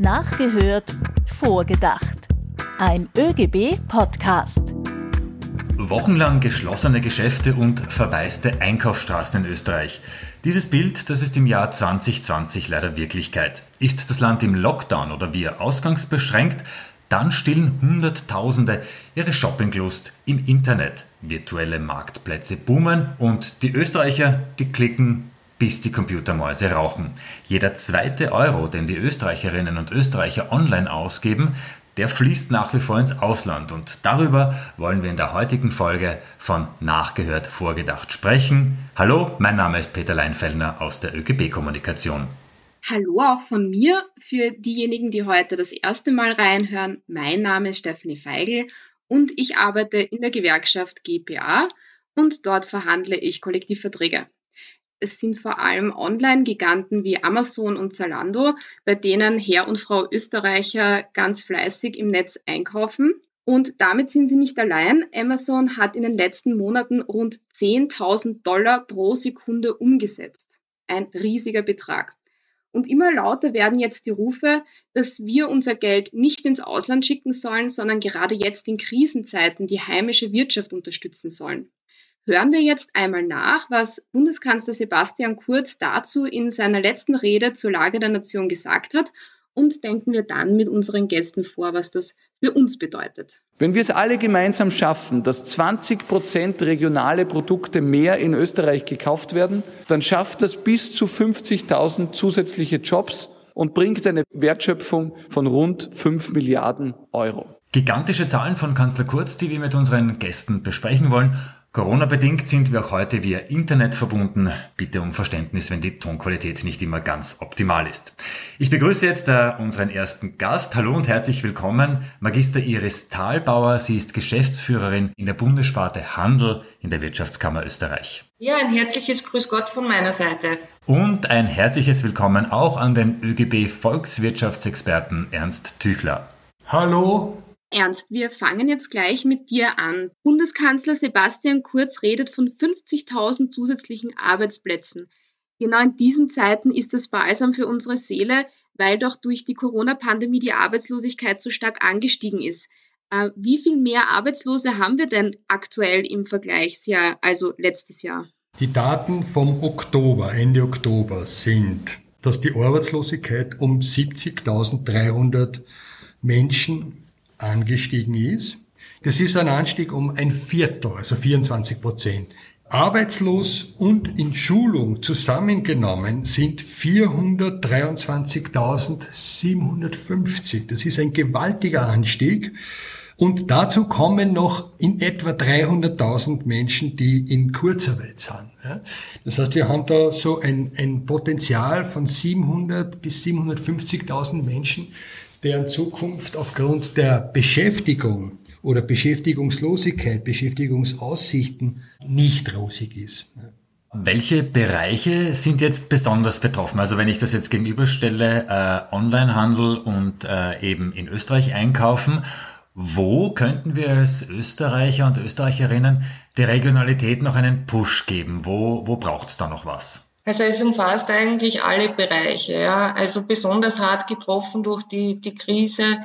Nachgehört, vorgedacht. Ein ÖGB-Podcast. Wochenlang geschlossene Geschäfte und verwaiste Einkaufsstraßen in Österreich. Dieses Bild, das ist im Jahr 2020 leider Wirklichkeit. Ist das Land im Lockdown oder wir ausgangsbeschränkt, dann stillen Hunderttausende ihre Shoppinglust im Internet. Virtuelle Marktplätze boomen und die Österreicher, die klicken bis die Computermäuse rauchen. Jeder zweite Euro, den die Österreicherinnen und Österreicher online ausgeben, der fließt nach wie vor ins Ausland und darüber wollen wir in der heutigen Folge von Nachgehört Vorgedacht sprechen. Hallo, mein Name ist Peter Leinfellner aus der ÖGB Kommunikation. Hallo auch von mir für diejenigen, die heute das erste Mal reinhören. Mein Name ist Stephanie Feigl und ich arbeite in der Gewerkschaft GPA und dort verhandle ich Kollektivverträge. Es sind vor allem Online-Giganten wie Amazon und Zalando, bei denen Herr und Frau Österreicher ganz fleißig im Netz einkaufen. Und damit sind sie nicht allein. Amazon hat in den letzten Monaten rund 10.000 Dollar pro Sekunde umgesetzt. Ein riesiger Betrag. Und immer lauter werden jetzt die Rufe, dass wir unser Geld nicht ins Ausland schicken sollen, sondern gerade jetzt in Krisenzeiten die heimische Wirtschaft unterstützen sollen. Hören wir jetzt einmal nach, was Bundeskanzler Sebastian Kurz dazu in seiner letzten Rede zur Lage der Nation gesagt hat und denken wir dann mit unseren Gästen vor, was das für uns bedeutet. Wenn wir es alle gemeinsam schaffen, dass 20 Prozent regionale Produkte mehr in Österreich gekauft werden, dann schafft das bis zu 50.000 zusätzliche Jobs und bringt eine Wertschöpfung von rund 5 Milliarden Euro. Gigantische Zahlen von Kanzler Kurz, die wir mit unseren Gästen besprechen wollen. Corona-bedingt sind wir auch heute via Internet verbunden. Bitte um Verständnis, wenn die Tonqualität nicht immer ganz optimal ist. Ich begrüße jetzt unseren ersten Gast. Hallo und herzlich willkommen, Magister Iris Thalbauer. Sie ist Geschäftsführerin in der Bundessparte Handel in der Wirtschaftskammer Österreich. Ja, ein herzliches Grüß Gott von meiner Seite. Und ein herzliches Willkommen auch an den ÖGB Volkswirtschaftsexperten Ernst Tüchler. Hallo, Ernst, wir fangen jetzt gleich mit dir an. Bundeskanzler Sebastian Kurz redet von 50.000 zusätzlichen Arbeitsplätzen. Genau in diesen Zeiten ist das balsam für unsere Seele, weil doch durch die Corona-Pandemie die Arbeitslosigkeit so stark angestiegen ist. Äh, wie viel mehr Arbeitslose haben wir denn aktuell im Vergleichsjahr, also letztes Jahr? Die Daten vom Oktober, Ende Oktober sind, dass die Arbeitslosigkeit um 70.300 Menschen angestiegen ist. Das ist ein Anstieg um ein Viertel, also 24 Prozent. Arbeitslos und in Schulung zusammengenommen sind 423.750. Das ist ein gewaltiger Anstieg. Und dazu kommen noch in etwa 300.000 Menschen, die in Kurzarbeit sind. Das heißt, wir haben da so ein, ein Potenzial von 700 bis 750.000 Menschen, deren Zukunft aufgrund der Beschäftigung oder Beschäftigungslosigkeit, Beschäftigungsaussichten nicht rosig ist. Welche Bereiche sind jetzt besonders betroffen? Also wenn ich das jetzt gegenüberstelle, äh, Onlinehandel und äh, eben in Österreich einkaufen, wo könnten wir als Österreicher und Österreicherinnen der Regionalität noch einen Push geben? Wo, wo braucht es da noch was? Also es umfasst eigentlich alle Bereiche. Ja. Also besonders hart getroffen durch die, die Krise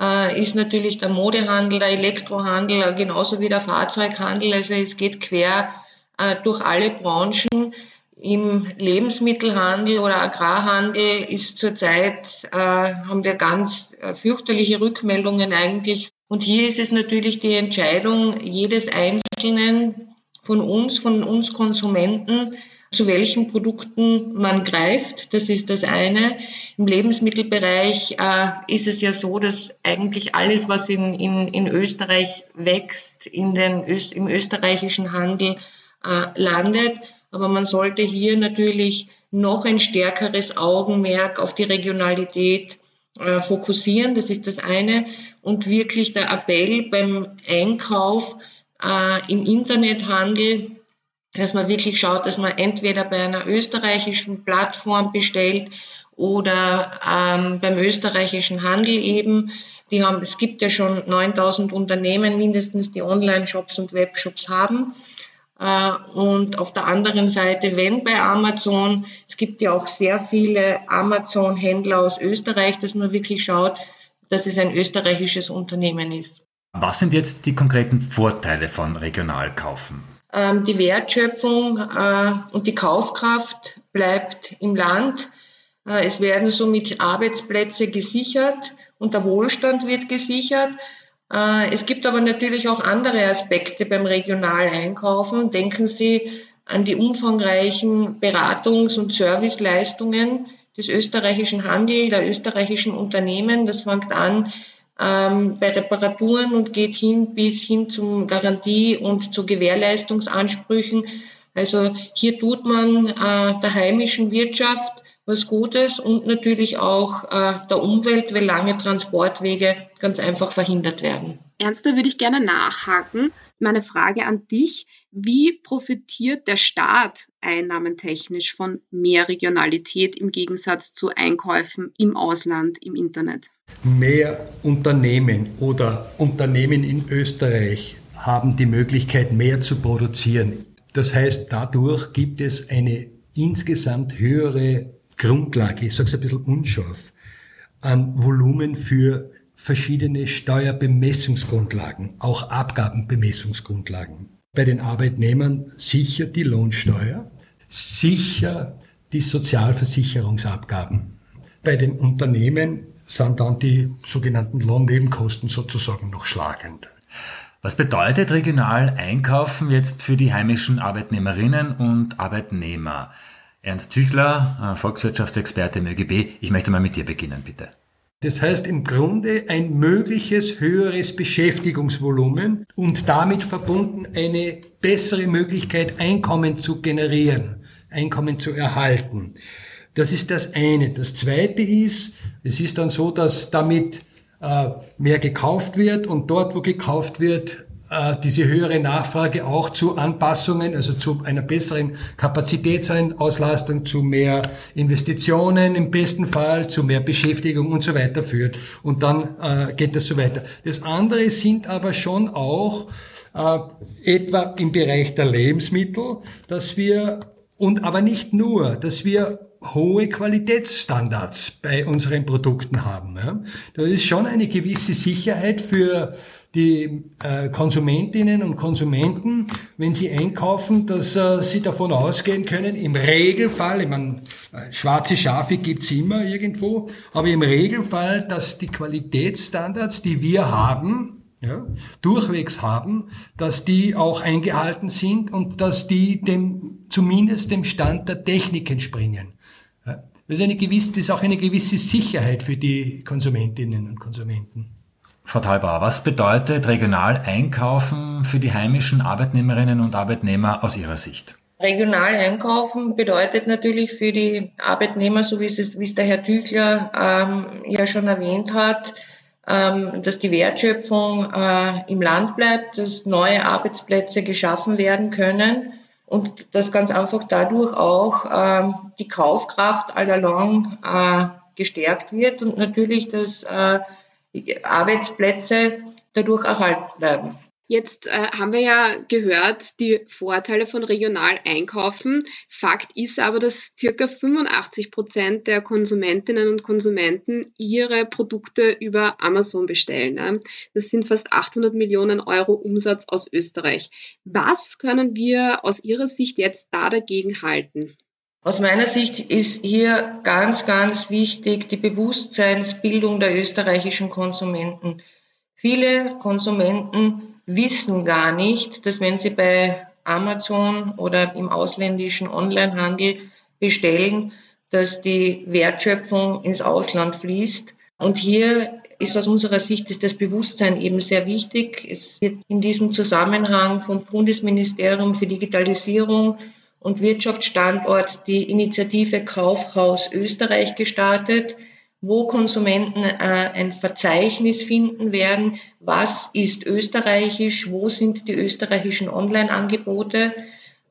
äh, ist natürlich der Modehandel, der Elektrohandel, genauso wie der Fahrzeughandel. Also es geht quer äh, durch alle Branchen. Im Lebensmittelhandel oder Agrarhandel ist zurzeit, äh, haben wir ganz äh, fürchterliche Rückmeldungen eigentlich. Und hier ist es natürlich die Entscheidung jedes Einzelnen von uns, von uns Konsumenten, zu welchen Produkten man greift. Das ist das eine. Im Lebensmittelbereich äh, ist es ja so, dass eigentlich alles, was in, in, in Österreich wächst, in den, im österreichischen Handel äh, landet. Aber man sollte hier natürlich noch ein stärkeres Augenmerk auf die Regionalität äh, fokussieren. Das ist das eine. Und wirklich der Appell beim Einkauf äh, im Internethandel dass man wirklich schaut, dass man entweder bei einer österreichischen Plattform bestellt oder ähm, beim österreichischen Handel eben. Die haben, es gibt ja schon 9000 Unternehmen mindestens, die Online-Shops und Webshops haben. Äh, und auf der anderen Seite, wenn bei Amazon, es gibt ja auch sehr viele Amazon-Händler aus Österreich, dass man wirklich schaut, dass es ein österreichisches Unternehmen ist. Was sind jetzt die konkreten Vorteile von Regionalkaufen? Ähm, die Wertschöpfung äh, und die Kaufkraft bleibt im Land. Äh, es werden somit Arbeitsplätze gesichert und der Wohlstand wird gesichert. Äh, es gibt aber natürlich auch andere Aspekte beim Regionaleinkaufen. Denken Sie an die umfangreichen Beratungs- und Serviceleistungen des österreichischen Handels, der österreichischen Unternehmen. Das fängt an ähm, bei Reparaturen und geht hin bis hin zum Garantie- und zu Gewährleistungsansprüchen. Also hier tut man äh, der heimischen Wirtschaft was Gutes und natürlich auch äh, der Umwelt, weil lange Transportwege ganz einfach verhindert werden. Ernst, da würde ich gerne nachhaken. Meine Frage an dich, wie profitiert der Staat einnahmentechnisch von mehr Regionalität im Gegensatz zu Einkäufen im Ausland, im Internet? Mehr Unternehmen oder Unternehmen in Österreich haben die Möglichkeit, mehr zu produzieren. Das heißt, dadurch gibt es eine insgesamt höhere Grundlage, ich sage es ein bisschen unscharf, an Volumen für verschiedene Steuerbemessungsgrundlagen, auch Abgabenbemessungsgrundlagen. Bei den Arbeitnehmern sicher die Lohnsteuer, sicher die Sozialversicherungsabgaben. Bei den Unternehmen sind dann die sogenannten Lohnnebenkosten sozusagen noch schlagend. Was bedeutet regional einkaufen jetzt für die heimischen Arbeitnehmerinnen und Arbeitnehmer? Ernst Tüchler, Volkswirtschaftsexperte im ÖGB, ich möchte mal mit dir beginnen, bitte. Das heißt im Grunde ein mögliches höheres Beschäftigungsvolumen und damit verbunden eine bessere Möglichkeit, Einkommen zu generieren, Einkommen zu erhalten. Das ist das eine. Das zweite ist, es ist dann so, dass damit äh, mehr gekauft wird und dort, wo gekauft wird, diese höhere Nachfrage auch zu Anpassungen, also zu einer besseren Kapazitätsauslastung, zu mehr Investitionen im besten Fall, zu mehr Beschäftigung und so weiter führt. Und dann äh, geht das so weiter. Das andere sind aber schon auch äh, etwa im Bereich der Lebensmittel, dass wir, und aber nicht nur, dass wir hohe Qualitätsstandards bei unseren Produkten haben. Ja. Da ist schon eine gewisse Sicherheit für die äh, Konsumentinnen und Konsumenten, wenn sie einkaufen, dass äh, sie davon ausgehen können, im Regelfall, ich meine, äh, schwarze Schafe gibt's immer irgendwo, aber im Regelfall, dass die Qualitätsstandards, die wir haben, ja, durchwegs haben, dass die auch eingehalten sind und dass die dem, zumindest dem Stand der Technik entspringen. Ja, das ist eine gewisse, das ist auch eine gewisse Sicherheit für die Konsumentinnen und Konsumenten. Frau Talbauer, was bedeutet regional einkaufen für die heimischen Arbeitnehmerinnen und Arbeitnehmer aus Ihrer Sicht? Regional einkaufen bedeutet natürlich für die Arbeitnehmer, so wie es, wie es der Herr Tüchler ähm, ja schon erwähnt hat, ähm, dass die Wertschöpfung äh, im Land bleibt, dass neue Arbeitsplätze geschaffen werden können und dass ganz einfach dadurch auch ähm, die Kaufkraft allalong äh, gestärkt wird und natürlich das äh, Arbeitsplätze dadurch erhalten bleiben. Jetzt äh, haben wir ja gehört, die Vorteile von regional einkaufen. Fakt ist aber, dass circa 85 Prozent der Konsumentinnen und Konsumenten ihre Produkte über Amazon bestellen. Ne? Das sind fast 800 Millionen Euro Umsatz aus Österreich. Was können wir aus Ihrer Sicht jetzt da dagegen halten? Aus meiner Sicht ist hier ganz, ganz wichtig die Bewusstseinsbildung der österreichischen Konsumenten. Viele Konsumenten wissen gar nicht, dass wenn sie bei Amazon oder im ausländischen Onlinehandel bestellen, dass die Wertschöpfung ins Ausland fließt. Und hier ist aus unserer Sicht das Bewusstsein eben sehr wichtig. Es wird in diesem Zusammenhang vom Bundesministerium für Digitalisierung und Wirtschaftsstandort die Initiative Kaufhaus Österreich gestartet, wo Konsumenten äh, ein Verzeichnis finden werden, was ist österreichisch, wo sind die österreichischen Online-Angebote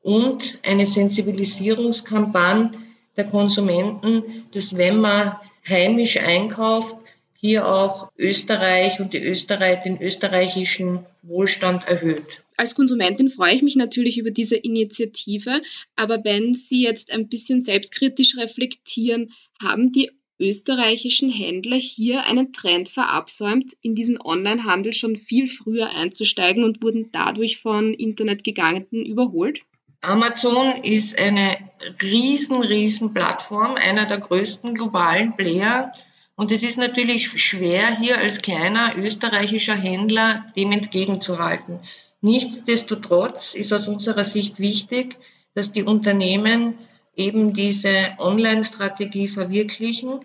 und eine Sensibilisierungskampagne der Konsumenten, dass wenn man heimisch einkauft, hier auch Österreich und die Österreich, den österreichischen Wohlstand erhöht. Als Konsumentin freue ich mich natürlich über diese Initiative, aber wenn Sie jetzt ein bisschen selbstkritisch reflektieren, haben die österreichischen Händler hier einen Trend verabsäumt, in diesen Onlinehandel schon viel früher einzusteigen und wurden dadurch von Internetgiganten überholt? Amazon ist eine riesen, riesen Plattform, einer der größten globalen Player. Und es ist natürlich schwer, hier als kleiner österreichischer Händler dem entgegenzuhalten. Nichtsdestotrotz ist aus unserer Sicht wichtig, dass die Unternehmen eben diese Online-Strategie verwirklichen.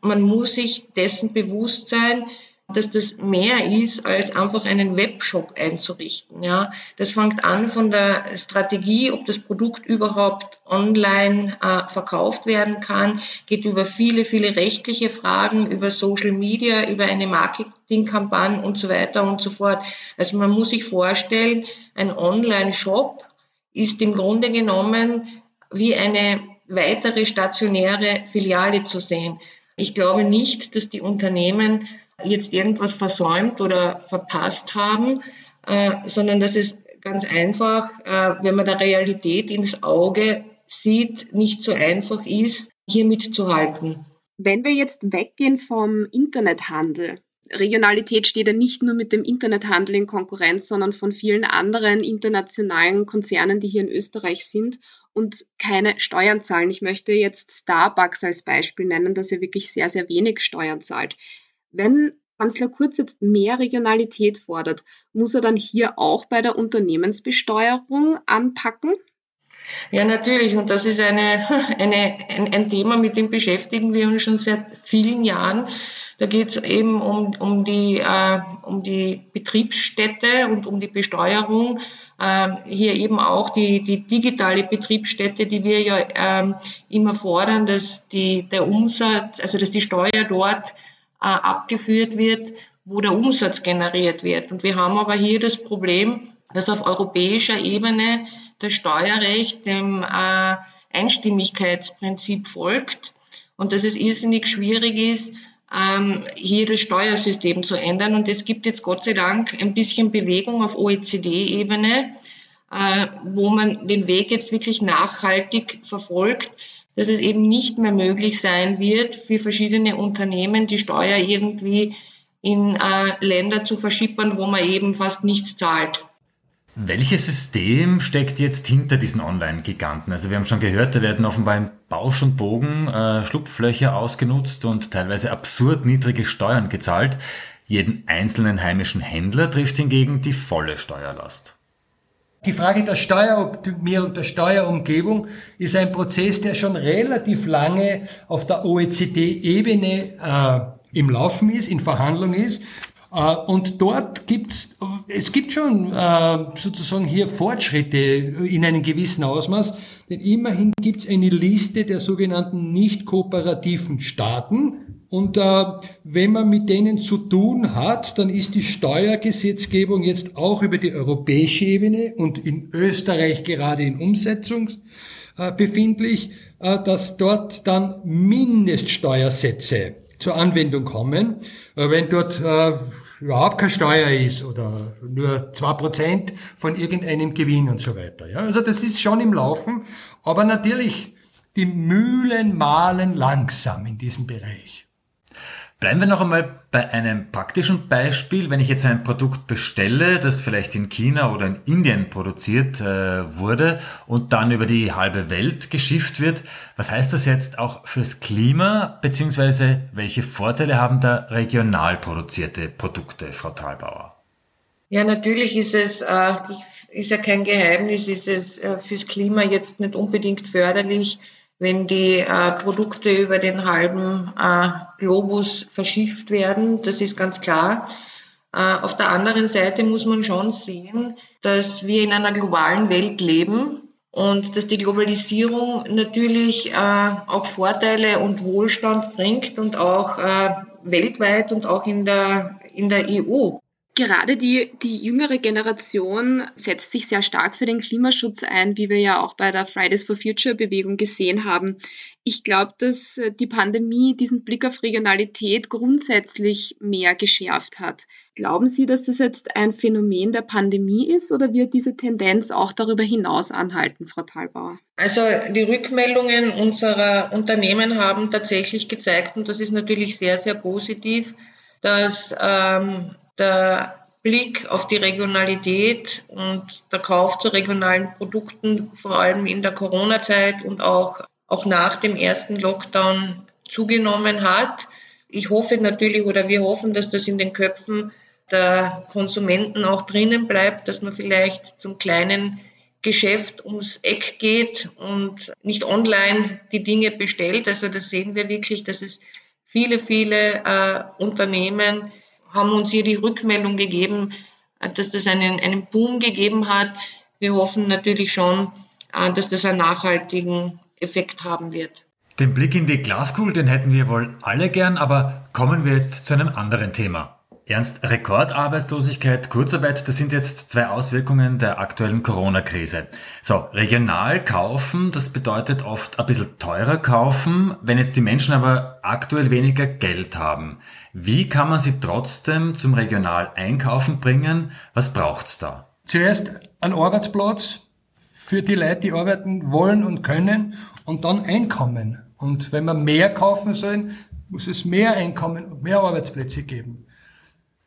Man muss sich dessen bewusst sein, dass das mehr ist, als einfach einen Webshop einzurichten. Ja, das fängt an von der Strategie, ob das Produkt überhaupt online äh, verkauft werden kann, geht über viele, viele rechtliche Fragen, über Social Media, über eine Marketingkampagne und so weiter und so fort. Also man muss sich vorstellen, ein Online-Shop ist im Grunde genommen wie eine weitere stationäre Filiale zu sehen. Ich glaube nicht, dass die Unternehmen jetzt irgendwas versäumt oder verpasst haben, äh, sondern dass es ganz einfach, äh, wenn man der Realität ins Auge sieht, nicht so einfach ist, hier mitzuhalten. Wenn wir jetzt weggehen vom Internethandel, Regionalität steht ja nicht nur mit dem Internethandel in Konkurrenz, sondern von vielen anderen internationalen Konzernen, die hier in Österreich sind und keine Steuern zahlen. Ich möchte jetzt Starbucks als Beispiel nennen, dass er wirklich sehr, sehr wenig Steuern zahlt. Wenn Kanzler Kurz jetzt mehr Regionalität fordert, muss er dann hier auch bei der Unternehmensbesteuerung anpacken? Ja, natürlich. Und das ist eine, eine, ein, ein Thema, mit dem beschäftigen wir uns schon seit vielen Jahren. Da geht es eben um, um, die, äh, um die Betriebsstätte und um die Besteuerung. Äh, hier eben auch die, die digitale Betriebsstätte, die wir ja äh, immer fordern, dass die, der Umsatz, also dass die Steuer dort abgeführt wird, wo der Umsatz generiert wird. Und wir haben aber hier das Problem, dass auf europäischer Ebene das Steuerrecht dem äh, Einstimmigkeitsprinzip folgt und dass es irrsinnig schwierig ist, ähm, hier das Steuersystem zu ändern. Und es gibt jetzt Gott sei Dank ein bisschen Bewegung auf OECD-Ebene, äh, wo man den Weg jetzt wirklich nachhaltig verfolgt, dass es eben nicht mehr möglich sein wird, für verschiedene Unternehmen die Steuer irgendwie in äh, Länder zu verschippern, wo man eben fast nichts zahlt. Welches System steckt jetzt hinter diesen Online-Giganten? Also wir haben schon gehört, da werden offenbar im Bausch und Bogen äh, Schlupflöcher ausgenutzt und teilweise absurd niedrige Steuern gezahlt. Jeden einzelnen heimischen Händler trifft hingegen die volle Steuerlast. Die Frage der Steueroptimierung, der Steuerumgebung ist ein Prozess, der schon relativ lange auf der OECD-Ebene äh, im Laufen ist, in Verhandlung ist. Äh, und dort gibt's, es gibt schon äh, sozusagen hier Fortschritte in einem gewissen Ausmaß, denn immerhin gibt's eine Liste der sogenannten nicht kooperativen Staaten, und äh, wenn man mit denen zu tun hat, dann ist die Steuergesetzgebung jetzt auch über die europäische Ebene und in Österreich gerade in Umsetzung äh, befindlich, äh, dass dort dann Mindeststeuersätze zur Anwendung kommen. Äh, wenn dort äh, überhaupt keine Steuer ist oder nur zwei Prozent von irgendeinem Gewinn und so weiter. Ja, also das ist schon im Laufen, aber natürlich die Mühlen mahlen langsam in diesem Bereich. Bleiben wir noch einmal bei einem praktischen Beispiel. Wenn ich jetzt ein Produkt bestelle, das vielleicht in China oder in Indien produziert äh, wurde und dann über die halbe Welt geschifft wird, was heißt das jetzt auch fürs Klima, beziehungsweise welche Vorteile haben da regional produzierte Produkte, Frau Thalbauer? Ja, natürlich ist es, äh, das ist ja kein Geheimnis, ist es äh, fürs Klima jetzt nicht unbedingt förderlich, wenn die äh, Produkte über den halben äh, Globus verschifft werden. Das ist ganz klar. Äh, auf der anderen Seite muss man schon sehen, dass wir in einer globalen Welt leben und dass die Globalisierung natürlich äh, auch Vorteile und Wohlstand bringt und auch äh, weltweit und auch in der, in der EU. Gerade die, die jüngere Generation setzt sich sehr stark für den Klimaschutz ein, wie wir ja auch bei der Fridays for Future Bewegung gesehen haben. Ich glaube, dass äh, die Pandemie diesen Blick auf Regionalität grundsätzlich mehr geschärft hat. Glauben Sie, dass das jetzt ein Phänomen der Pandemie ist oder wird diese Tendenz auch darüber hinaus anhalten, Frau Thalbauer? Also die Rückmeldungen unserer Unternehmen haben tatsächlich gezeigt, und das ist natürlich sehr, sehr positiv, dass ähm, der Blick auf die Regionalität und der Kauf zu regionalen Produkten, vor allem in der Corona-Zeit und auch, auch nach dem ersten Lockdown zugenommen hat. Ich hoffe natürlich oder wir hoffen, dass das in den Köpfen der Konsumenten auch drinnen bleibt, dass man vielleicht zum kleinen Geschäft ums Eck geht und nicht online die Dinge bestellt. Also das sehen wir wirklich, dass es viele, viele äh, Unternehmen haben uns hier die Rückmeldung gegeben, äh, dass das einen, einen Boom gegeben hat. Wir hoffen natürlich schon, äh, dass das einen nachhaltigen Effekt haben wird. Den Blick in die Glaskugel, den hätten wir wohl alle gern, aber kommen wir jetzt zu einem anderen Thema. Ernst, Rekordarbeitslosigkeit, Kurzarbeit, das sind jetzt zwei Auswirkungen der aktuellen Corona-Krise. So, regional kaufen, das bedeutet oft ein bisschen teurer kaufen, wenn jetzt die Menschen aber aktuell weniger Geld haben. Wie kann man sie trotzdem zum regional einkaufen bringen? Was braucht's da? Zuerst ein Arbeitsplatz für die Leute, die arbeiten wollen und können und dann Einkommen. Und wenn wir mehr kaufen sollen, muss es mehr Einkommen und mehr Arbeitsplätze geben.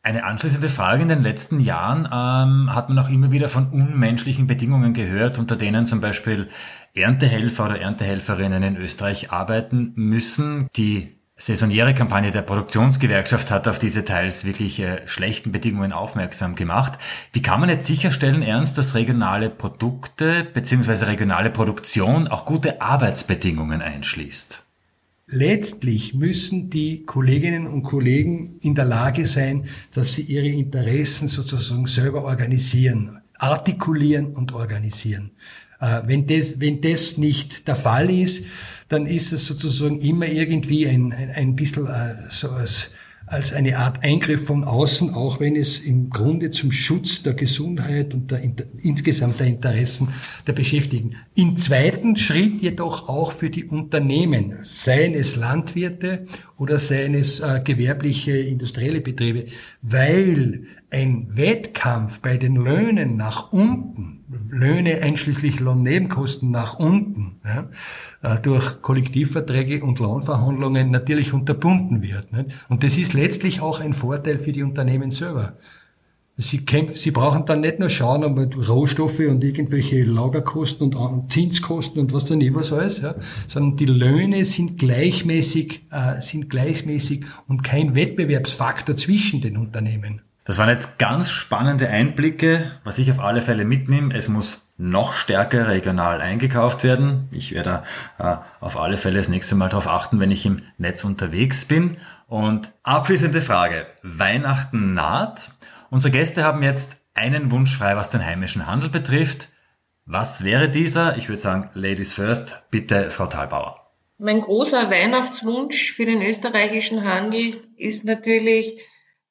Eine anschließende Frage. In den letzten Jahren ähm, hat man auch immer wieder von unmenschlichen Bedingungen gehört, unter denen zum Beispiel Erntehelfer oder Erntehelferinnen in Österreich arbeiten müssen. Die saisoniere Kampagne der Produktionsgewerkschaft hat auf diese teils wirklich äh, schlechten Bedingungen aufmerksam gemacht. Wie kann man jetzt sicherstellen, Ernst, dass regionale Produkte bzw. regionale Produktion auch gute Arbeitsbedingungen einschließt? Letztlich müssen die Kolleginnen und Kollegen in der Lage sein, dass sie ihre Interessen sozusagen selber organisieren, artikulieren und organisieren. Äh, wenn das, wenn das nicht der Fall ist, dann ist es sozusagen immer irgendwie ein, ein, ein bisschen äh, so als als eine Art Eingriff von außen, auch wenn es im Grunde zum Schutz der Gesundheit und der, insgesamt der Interessen der Beschäftigten. Im zweiten Schritt jedoch auch für die Unternehmen, seien es Landwirte oder seien es äh, gewerbliche industrielle Betriebe, weil ein Wettkampf bei den Löhnen nach unten Löhne einschließlich Lohnnebenkosten nach unten ja, äh, durch Kollektivverträge und Lohnverhandlungen natürlich unterbunden wird. Nicht? Und das ist letztlich auch ein Vorteil für die Unternehmen selber. Sie, kämpfen, sie brauchen dann nicht nur schauen, aber Rohstoffe und irgendwelche Lagerkosten und Zinskosten und was dann was alles, ja, sondern die Löhne sind gleichmäßig, äh, sind gleichmäßig und kein Wettbewerbsfaktor zwischen den Unternehmen. Das waren jetzt ganz spannende Einblicke, was ich auf alle Fälle mitnehme. Es muss noch stärker regional eingekauft werden. Ich werde äh, auf alle Fälle das nächste Mal darauf achten, wenn ich im Netz unterwegs bin. Und abschließende Frage. Weihnachten naht. Unsere Gäste haben jetzt einen Wunsch frei, was den heimischen Handel betrifft. Was wäre dieser? Ich würde sagen, Ladies first. Bitte, Frau Thalbauer. Mein großer Weihnachtswunsch für den österreichischen Handel ist natürlich,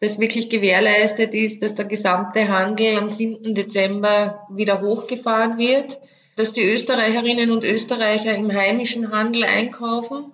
das wirklich gewährleistet ist, dass der gesamte Handel am 7. Dezember wieder hochgefahren wird, dass die Österreicherinnen und Österreicher im heimischen Handel einkaufen,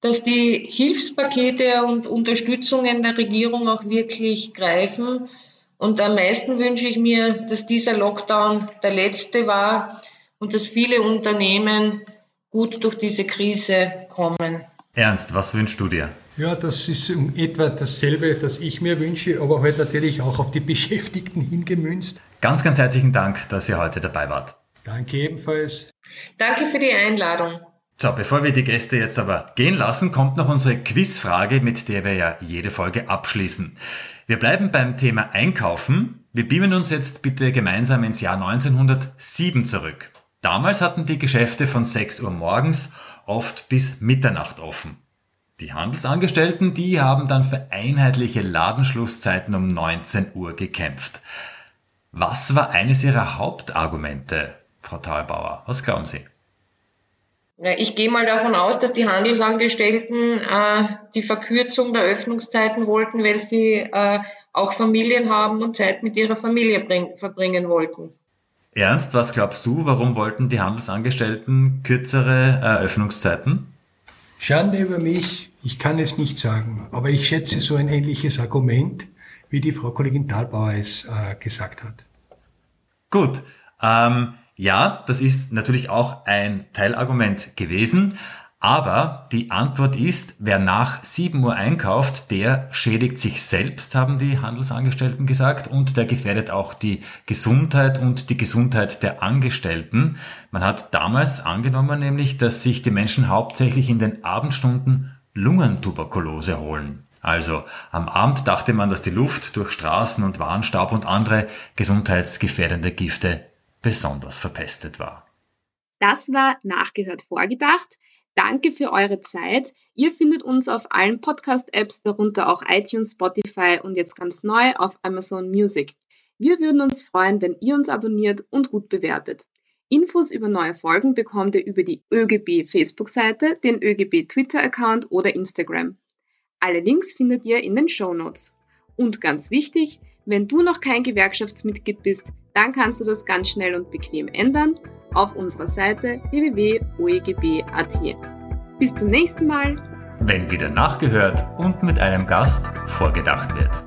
dass die Hilfspakete und Unterstützungen der Regierung auch wirklich greifen. Und am meisten wünsche ich mir, dass dieser Lockdown der letzte war und dass viele Unternehmen gut durch diese Krise kommen. Ernst, was wünschst du dir? Ja, das ist in etwa dasselbe, das ich mir wünsche, aber halt natürlich auch auf die Beschäftigten hingemünzt. Ganz, ganz herzlichen Dank, dass ihr heute dabei wart. Danke ebenfalls. Danke für die Einladung. So, bevor wir die Gäste jetzt aber gehen lassen, kommt noch unsere Quizfrage, mit der wir ja jede Folge abschließen. Wir bleiben beim Thema Einkaufen. Wir beamen uns jetzt bitte gemeinsam ins Jahr 1907 zurück. Damals hatten die Geschäfte von 6 Uhr morgens oft bis Mitternacht offen. Die Handelsangestellten, die haben dann für einheitliche Ladenschlusszeiten um 19 Uhr gekämpft. Was war eines ihrer Hauptargumente, Frau Thalbauer? Was glauben Sie? Ich gehe mal davon aus, dass die Handelsangestellten äh, die Verkürzung der Öffnungszeiten wollten, weil sie äh, auch Familien haben und Zeit mit ihrer Familie bring, verbringen wollten. Ernst, was glaubst du, warum wollten die Handelsangestellten kürzere Eröffnungszeiten? Schande über mich, ich kann es nicht sagen, aber ich schätze so ein ähnliches Argument, wie die Frau Kollegin Thalbauer es äh, gesagt hat. Gut, ähm, ja, das ist natürlich auch ein Teilargument gewesen. Aber die Antwort ist, wer nach 7 Uhr einkauft, der schädigt sich selbst, haben die Handelsangestellten gesagt, und der gefährdet auch die Gesundheit und die Gesundheit der Angestellten. Man hat damals angenommen nämlich, dass sich die Menschen hauptsächlich in den Abendstunden Lungentuberkulose holen. Also am Abend dachte man, dass die Luft durch Straßen und Warnstaub und andere gesundheitsgefährdende Gifte besonders verpestet war. Das war nachgehört vorgedacht. Danke für eure Zeit. Ihr findet uns auf allen Podcast-Apps, darunter auch iTunes, Spotify und jetzt ganz neu auf Amazon Music. Wir würden uns freuen, wenn ihr uns abonniert und gut bewertet. Infos über neue Folgen bekommt ihr über die ÖGB Facebook-Seite, den ÖGB Twitter-Account oder Instagram. Alle Links findet ihr in den Show Notes. Und ganz wichtig, wenn du noch kein Gewerkschaftsmitglied bist, dann kannst du das ganz schnell und bequem ändern auf unserer Seite www.oegb.at. Bis zum nächsten Mal. Wenn wieder nachgehört und mit einem Gast vorgedacht wird.